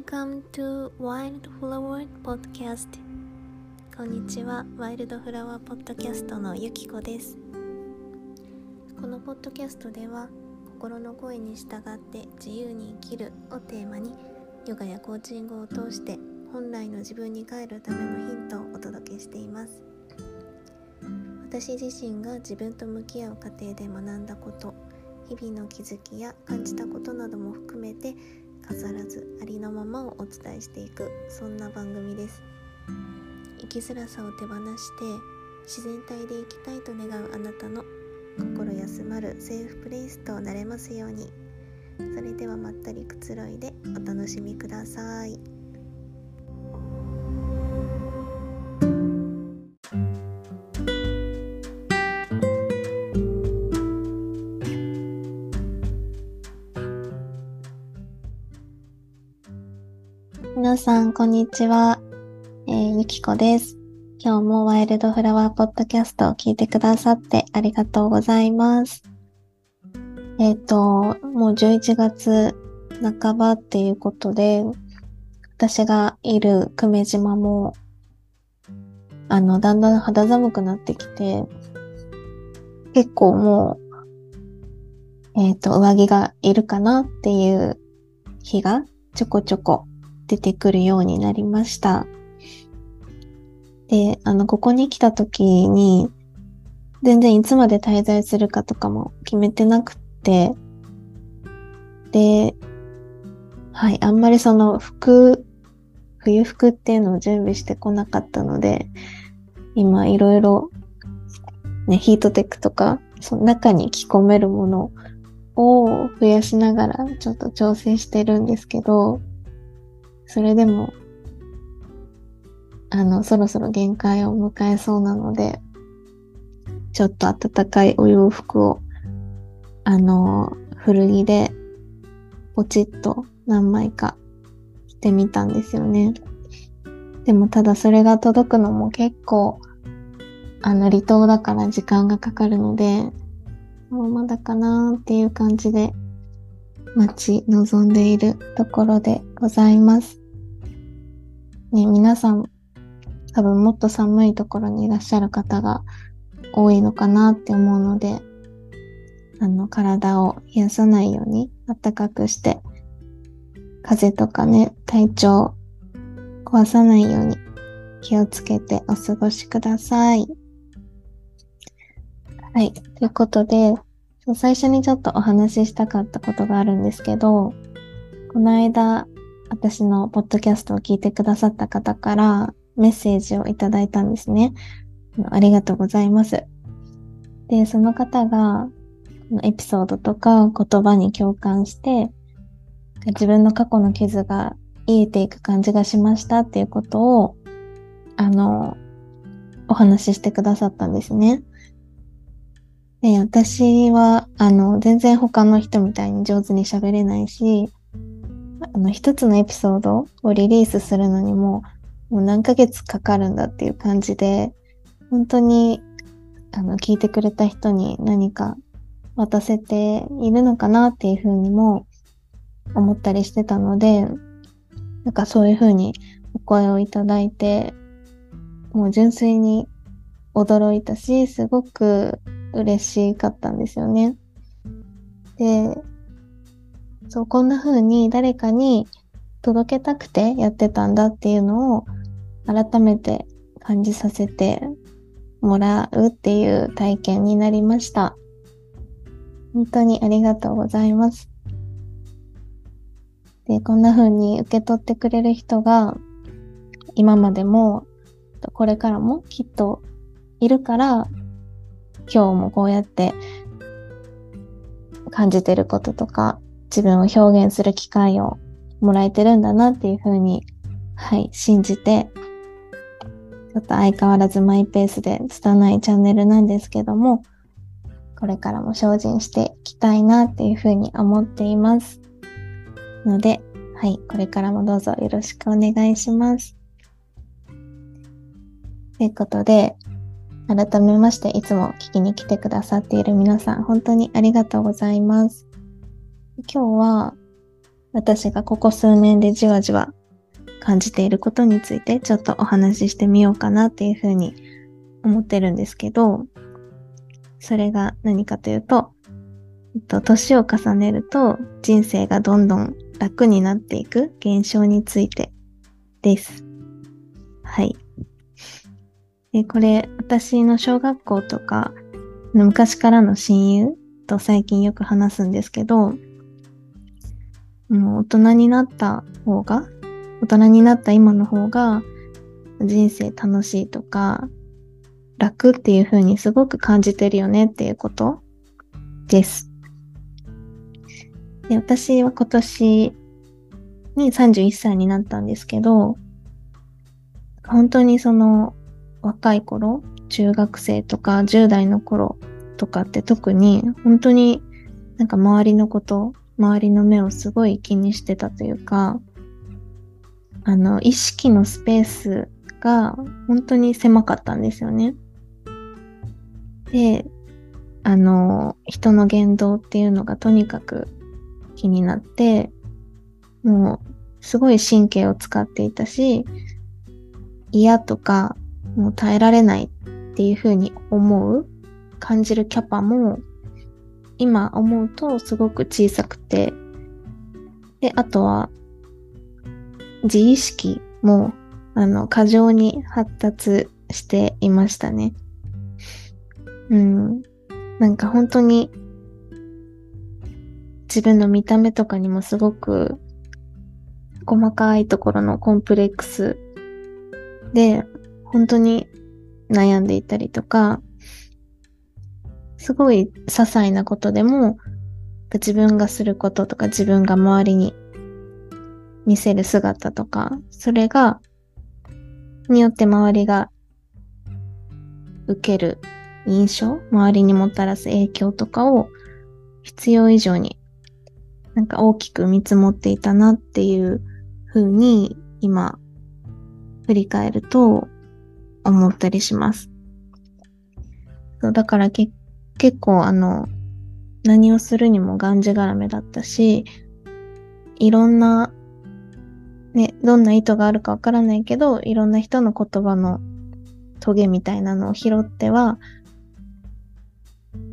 Welcome to Wildflower Podcast. こんにちは。ワイルドフラワーポッドキャストのゆきこです。このポッドキャストでは心の声に従って自由に生きるをテーマにヨガやコーチングを通して本来の自分に帰るためのヒントをお届けしています。私自身が自分と向き合う過程で学んだこと日々の気づきや感じたことなども含めて飾らずありのままをお伝えしていくそんな番組です生きづらさを手放して自然体で生きたいと願うあなたの心休まるセーフプレイスとなれますようにそれではまったりくつろいでお楽しみください。さん、こんにちは。えー、ゆきこです。今日もワイルドフラワーポッドキャストを聞いてくださってありがとうございます。えっ、ー、と、もう11月半ばっていうことで、私がいる久米島も、あの、だんだん肌寒くなってきて、結構もう、えっ、ー、と、上着がいるかなっていう日がちょこちょこ出てくるようになりました。で、あの、ここに来た時に、全然いつまで滞在するかとかも決めてなくて、で、はい、あんまりその服、冬服っていうのを準備してこなかったので、今いろいろ、ね、ヒートテックとか、その中に着込めるものを増やしながらちょっと調整してるんですけど、それでも、あの、そろそろ限界を迎えそうなので、ちょっと暖かいお洋服を、あの、古着で、ポチッと何枚か着てみたんですよね。でもただそれが届くのも結構、あの、離島だから時間がかかるので、もうまだかなーっていう感じで待ち望んでいるところでございます。ね、皆さん多分もっと寒いところにいらっしゃる方が多いのかなって思うので、あの、体を冷やさないように暖かくして、風邪とかね、体調壊さないように気をつけてお過ごしください。はい。ということで、最初にちょっとお話ししたかったことがあるんですけど、この間、私のポッドキャストを聞いてくださった方からメッセージをいただいたんですね。ありがとうございます。で、その方が、エピソードとか言葉に共感して、自分の過去の傷が癒えていく感じがしましたっていうことを、あの、お話ししてくださったんですね。で、私は、あの、全然他の人みたいに上手に喋れないし、あの、一つのエピソードをリリースするのにも、もう何ヶ月かかるんだっていう感じで、本当に、あの、聞いてくれた人に何か渡せているのかなっていうふうにも思ったりしてたので、なんかそういうふうにお声をいただいて、もう純粋に驚いたし、すごく嬉しかったんですよね。で、そう、こんな風に誰かに届けたくてやってたんだっていうのを改めて感じさせてもらうっていう体験になりました。本当にありがとうございます。で、こんな風に受け取ってくれる人が今までもこれからもきっといるから今日もこうやって感じてることとか自分を表現する機会をもらえてるんだなっていうふうに、はい、信じて、ちょっと相変わらずマイペースで拙いチャンネルなんですけども、これからも精進していきたいなっていうふうに思っています。ので、はい、これからもどうぞよろしくお願いします。ということで、改めましていつも聞きに来てくださっている皆さん、本当にありがとうございます。今日は、私がここ数年でじわじわ感じていることについてちょっとお話ししてみようかなっていうふうに思ってるんですけど、それが何かというと、年を重ねると人生がどんどん楽になっていく現象についてです。はい。で、これ、私の小学校とか、昔からの親友と最近よく話すんですけど、もう大人になった方が、大人になった今の方が、人生楽しいとか、楽っていう風にすごく感じてるよねっていうこと？です。で私は今年に31歳になったんですけど、本当にその若い頃、中学生とか10代の頃とかって特に本当になんか周りのこと、周りの目をすごい気にしてたというか、あの、意識のスペースが本当に狭かったんですよね。で、あの、人の言動っていうのがとにかく気になって、もうすごい神経を使っていたし、嫌とかもう耐えられないっていうふうに思う、感じるキャパも今思うとすごく小さくて、で、あとは自意識もあの過剰に発達していましたね。うん。なんか本当に自分の見た目とかにもすごく細かいところのコンプレックスで本当に悩んでいたりとか、すごい些細なことでも自分がすることとか自分が周りに見せる姿とか、それが、によって周りが受ける印象、周りにもたらす影響とかを必要以上になんか大きく見積もっていたなっていう風に今振り返ると思ったりします。そうだからけ結構あの何をするにもがんじがらめだったしいろんなね、どんな意図があるかわからないけど、いろんな人の言葉のトゲみたいなのを拾っては、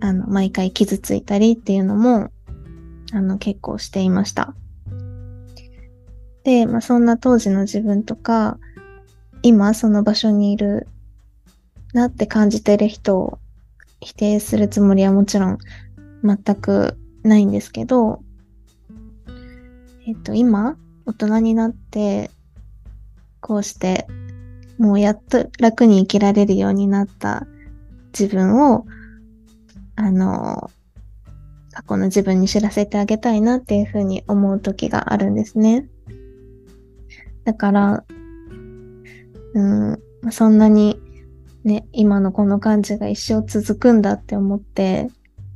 あの、毎回傷ついたりっていうのも、あの、結構していました。で、まあ、そんな当時の自分とか、今その場所にいるなって感じてる人を否定するつもりはもちろん全くないんですけど、えっと、今、大人になって、こうして、もうやっと楽に生きられるようになった自分を、あの、過去の自分に知らせてあげたいなっていうふうに思う時があるんですね。だから、うん、そんなにね、今のこの感じが一生続くんだって思って、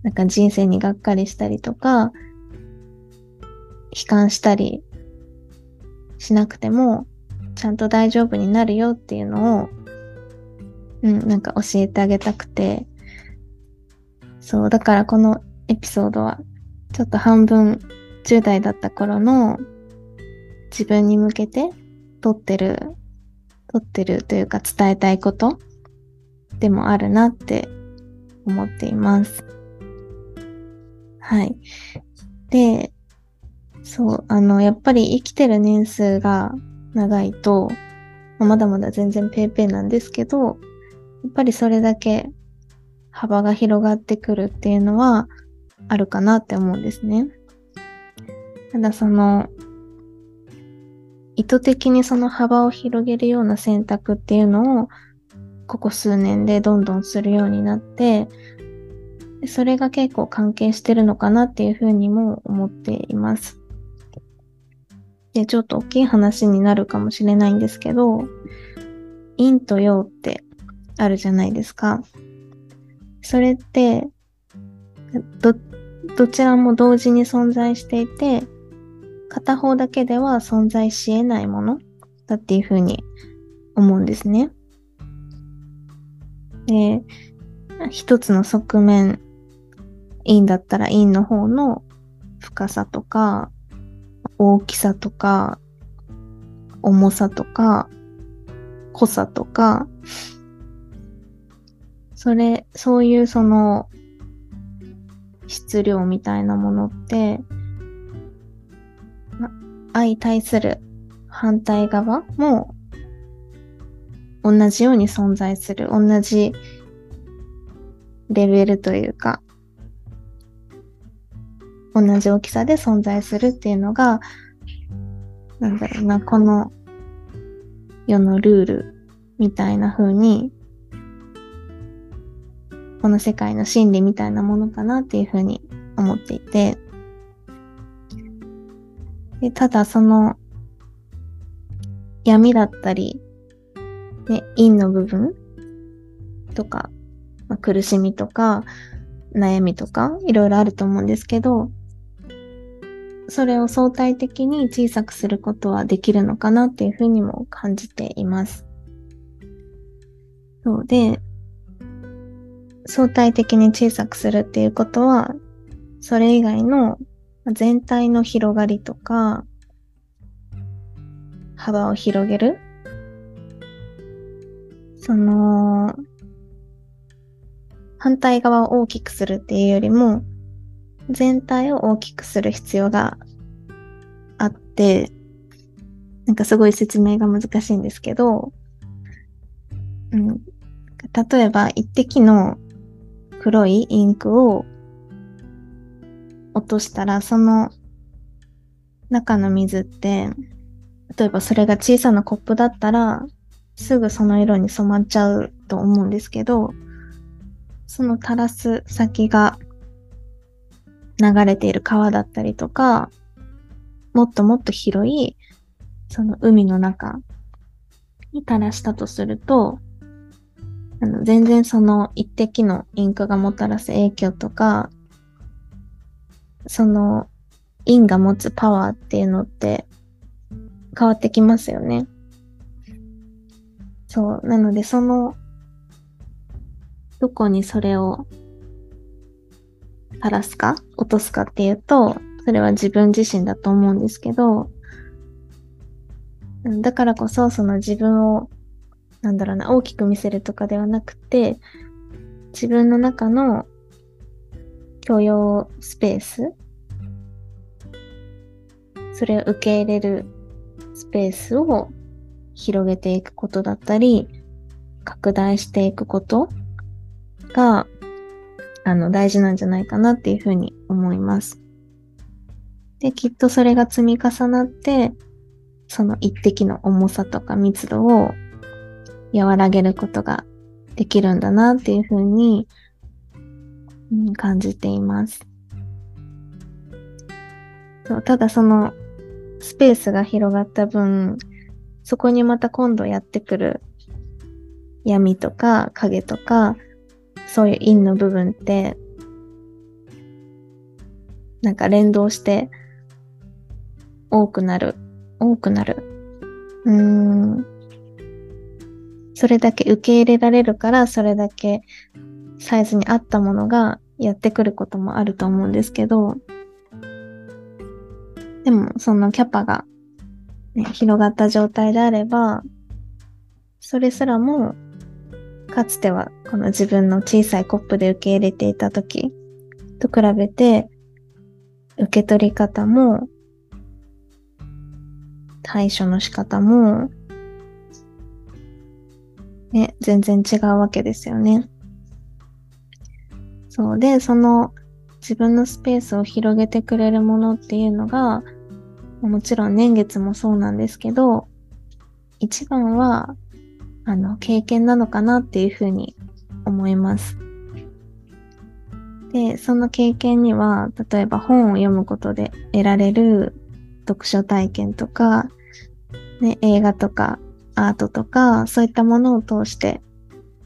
なんか人生にがっかりしたりとか、悲観したりしなくても、ちゃんと大丈夫になるよっていうのを、うん、なんか教えてあげたくて、そう、だからこのエピソードは、ちょっと半分10代だった頃の自分に向けて撮ってる、撮ってるというか伝えたいことでもあるなって思っています。はい。で、そう、あの、やっぱり生きてる年数が長いと、まだまだ全然ペーペーなんですけど、やっぱりそれだけ幅が広がってくるっていうのはあるかなって思うんですね。ただその、意図的にその幅を広げるような選択っていうのをここ数年でどんどんするようになって、それが結構関係してるのかなっていうふうにも思っています。で、ちょっと大きい話になるかもしれないんですけど、陰と陽ってあるじゃないですか。それって、ど、どちらも同時に存在していて、片方だけでは存在し得ないものだっていうふうに思うんですね。で、一つの側面、陰だったら陰の方の深さとか、大きさとか、重さとか、濃さとか、それ、そういうその、質量みたいなものって、相対する反対側も同じように存在する、同じレベルというか、同じ大きさで存在するっていうのが、なんだろうな、この世のルールみたいな風に、この世界の真理みたいなものかなっていう風に思っていて、でただその闇だったり、ね、陰の部分とか、まあ、苦しみとか、悩みとか、いろいろあると思うんですけど、それを相対的に小さくすることはできるのかなっていうふうにも感じています。そうで、相対的に小さくするっていうことは、それ以外の全体の広がりとか、幅を広げるその、反対側を大きくするっていうよりも、全体を大きくする必要があって、なんかすごい説明が難しいんですけど、うん、例えば一滴の黒いインクを落としたら、その中の水って、例えばそれが小さなコップだったら、すぐその色に染まっちゃうと思うんですけど、その垂らす先が流れている川だったりとか、もっともっと広い、その海の中に垂らしたとすると、あの全然その一滴のインクがもたらす影響とか、そのインが持つパワーっていうのって変わってきますよね。そう。なので、その、どこにそれを垂らすか、落とすかっていうと、それは自分自身だと思うんですけど、だからこそ、その自分を、なんだろうな、大きく見せるとかではなくて、自分の中の許容スペース、それを受け入れるスペースを広げていくことだったり、拡大していくことが、あの、大事なんじゃないかなっていうふうに思います。で、きっとそれが積み重なって、その一滴の重さとか密度を和らげることができるんだなっていうふうに、うん、感じています。そうただそのスペースが広がった分、そこにまた今度やってくる闇とか影とか、そういう陰の部分って、なんか連動して多くなる。多くなる。うーん。それだけ受け入れられるから、それだけサイズに合ったものがやってくることもあると思うんですけど、でもそのキャパが、広がった状態であれば、それすらも、かつてはこの自分の小さいコップで受け入れていた時と比べて、受け取り方も、対処の仕方も、ね、全然違うわけですよね。そうで、その自分のスペースを広げてくれるものっていうのが、もちろん年月もそうなんですけど、一番は、あの、経験なのかなっていうふうに思います。で、その経験には、例えば本を読むことで得られる読書体験とか、ね、映画とかアートとか、そういったものを通して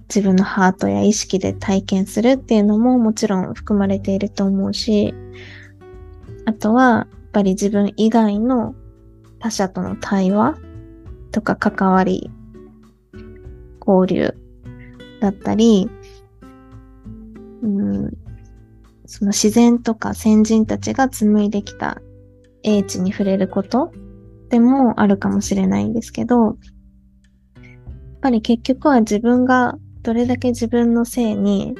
自分のハートや意識で体験するっていうのももちろん含まれていると思うし、あとはぱり自分以外の他者との対話とか関わり、交流だったり、うん、その自然とか先人たちが紡いできた英知に触れることでもあるかもしれないんですけど、やっぱり結局は自分がどれだけ自分の性に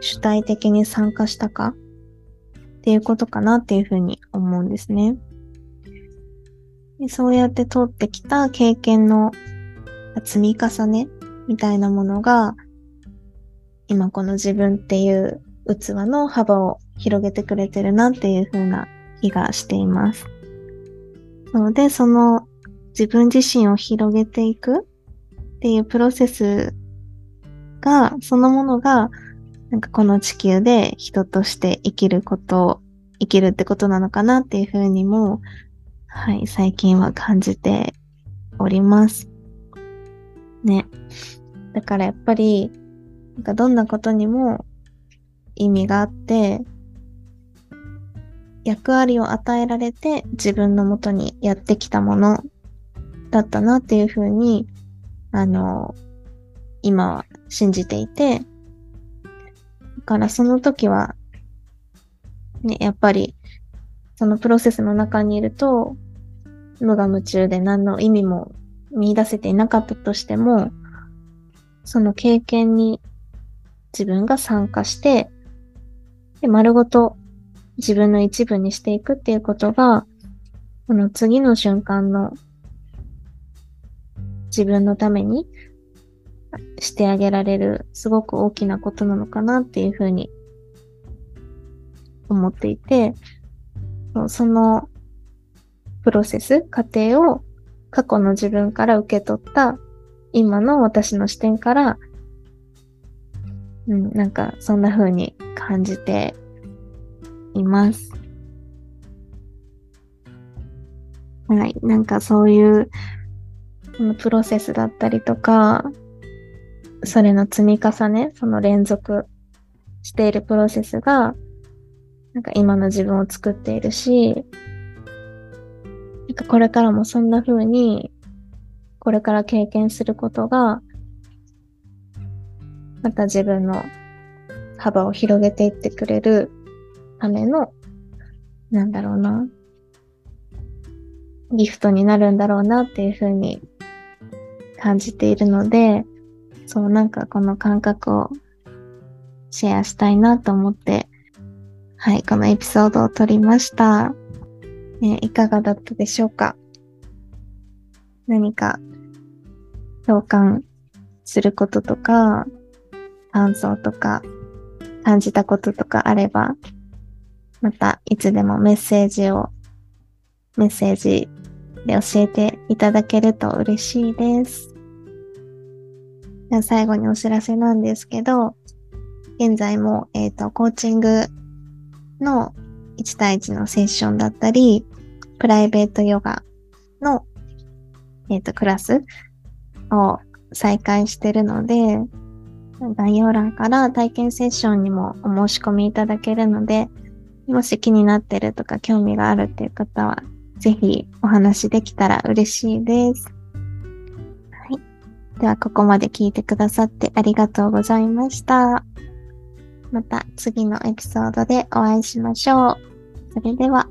主体的に参加したかっていうことかなっていうふうに思うんですね。でそうやって通ってきた経験の積み重ねみたいなものが、今この自分っていう器の幅を広げてくれてるなっていう風な気がしています。なので、その自分自身を広げていくっていうプロセスが、そのものが、なんかこの地球で人として生きること、生きるってことなのかなっていうふうにも、はい、最近は感じております。ね。だからやっぱり、なんかどんなことにも意味があって、役割を与えられて自分のもとにやってきたものだったなっていうふうに、あの、今は信じていて、からその時は、ね、やっぱり、そのプロセスの中にいると、無我夢中で何の意味も見出せていなかったとしても、その経験に自分が参加して、で丸ごと自分の一部にしていくっていうことが、この次の瞬間の自分のためにしてあげられるすごく大きなことなのかなっていうふうに思っていて、そのプロセス、過程を過去の自分から受け取った今の私の視点から、うん、なんかそんな風に感じています。はい。なんかそういう、このプロセスだったりとか、それの積み重ね、その連続しているプロセスが、なんか今の自分を作っているし、なんかこれからもそんな風に、これから経験することが、また自分の幅を広げていってくれるための、なんだろうな、ギフトになるんだろうなっていう風に感じているので、そう、なんかこの感覚をシェアしたいなと思って、はい、このエピソードを撮りました。ね、いかがだったでしょうか？何か共感することとか、感想とか、感じたこととかあれば、またいつでもメッセージを、メッセージで教えていただけると嬉しいです。じゃ最後にお知らせなんですけど、現在も、えっ、ー、と、コーチングの1対1のセッションだったり、プライベートヨガの、えっ、ー、と、クラスを再開してるので、概要欄から体験セッションにもお申し込みいただけるので、もし気になってるとか興味があるっていう方は、ぜひお話できたら嬉しいです。では、ここまで聞いてくださってありがとうございました。また次のエピソードでお会いしましょう。それでは。